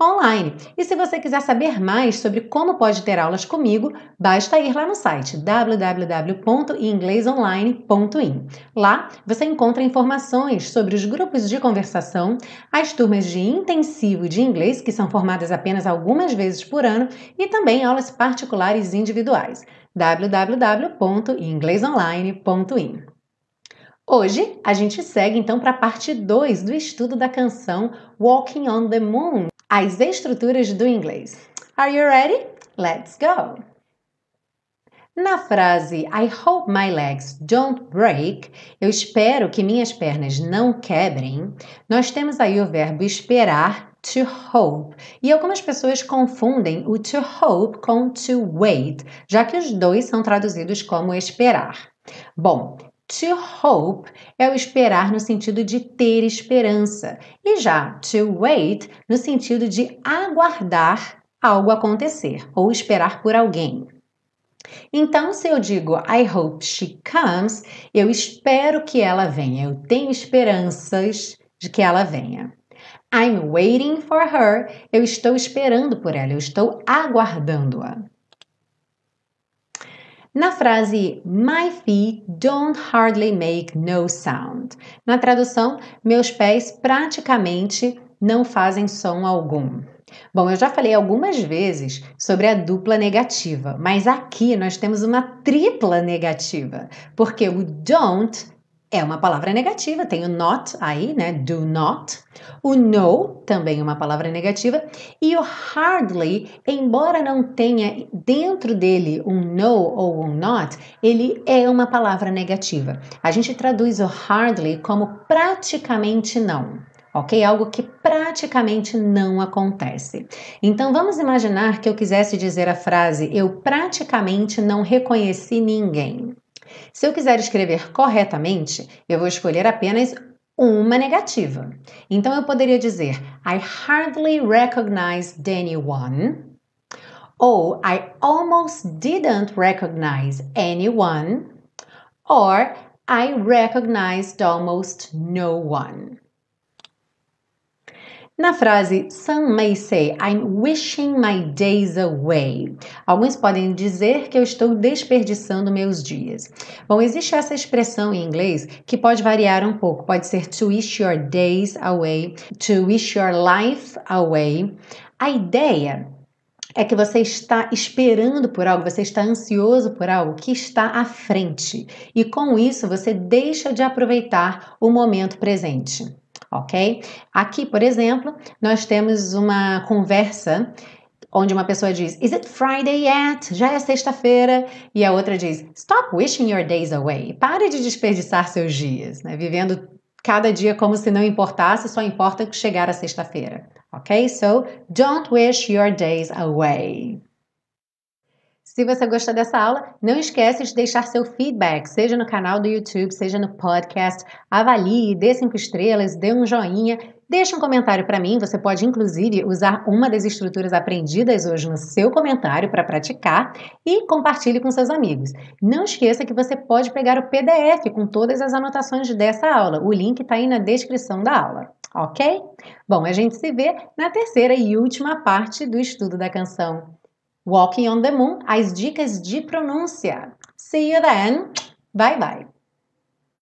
online. E se você quiser saber mais sobre como pode ter aulas comigo, basta ir lá no site www.inglesonline.in. Lá você encontra informações sobre os grupos de conversação, as turmas de intensivo de inglês, que são formadas apenas algumas vezes por ano, e também aulas particulares individuais. www.inglesonline.in. Hoje a gente segue então para a parte 2 do estudo da canção Walking on the Moon, as estruturas do inglês. Are you ready? Let's go! Na frase I hope my legs don't break, eu espero que minhas pernas não quebrem, nós temos aí o verbo esperar, to hope. E algumas pessoas confundem o to hope com to wait, já que os dois são traduzidos como esperar. Bom, To hope é o esperar no sentido de ter esperança, e já to wait no sentido de aguardar algo acontecer ou esperar por alguém. Então, se eu digo I hope she comes, eu espero que ela venha, eu tenho esperanças de que ela venha. I'm waiting for her, eu estou esperando por ela, eu estou aguardando-a. Na frase My feet don't hardly make no sound. Na tradução, meus pés praticamente não fazem som algum. Bom, eu já falei algumas vezes sobre a dupla negativa, mas aqui nós temos uma tripla negativa, porque o don't é uma palavra negativa, tem o not aí, né? Do not. O no também é uma palavra negativa. E o hardly, embora não tenha dentro dele um no ou um not, ele é uma palavra negativa. A gente traduz o hardly como praticamente não. Ok? Algo que praticamente não acontece. Então vamos imaginar que eu quisesse dizer a frase: Eu praticamente não reconheci ninguém. Se eu quiser escrever corretamente, eu vou escolher apenas uma negativa. Então eu poderia dizer I hardly recognized anyone ou I almost didn't recognize anyone or I recognized almost no one. Na frase Some may say I'm wishing my days away. Alguns podem dizer que eu estou desperdiçando meus dias. Bom, existe essa expressão em inglês que pode variar um pouco. Pode ser to wish your days away, to wish your life away. A ideia é que você está esperando por algo, você está ansioso por algo que está à frente. E com isso você deixa de aproveitar o momento presente ok? Aqui, por exemplo, nós temos uma conversa onde uma pessoa diz Is it Friday yet? Já é sexta-feira. E a outra diz Stop wishing your days away. Pare de desperdiçar seus dias, né? Vivendo cada dia como se não importasse, só importa chegar a sexta-feira. Ok? So, don't wish your days away. Se você gostou dessa aula, não esquece de deixar seu feedback, seja no canal do YouTube, seja no podcast. Avalie, dê cinco estrelas, dê um joinha, deixe um comentário para mim. Você pode, inclusive, usar uma das estruturas aprendidas hoje no seu comentário para praticar e compartilhe com seus amigos. Não esqueça que você pode pegar o PDF com todas as anotações dessa aula. O link está aí na descrição da aula ok? Bom, a gente se vê na terceira e última parte do estudo da canção Walking on the Moon, as dicas de pronúncia. See you then. Bye bye.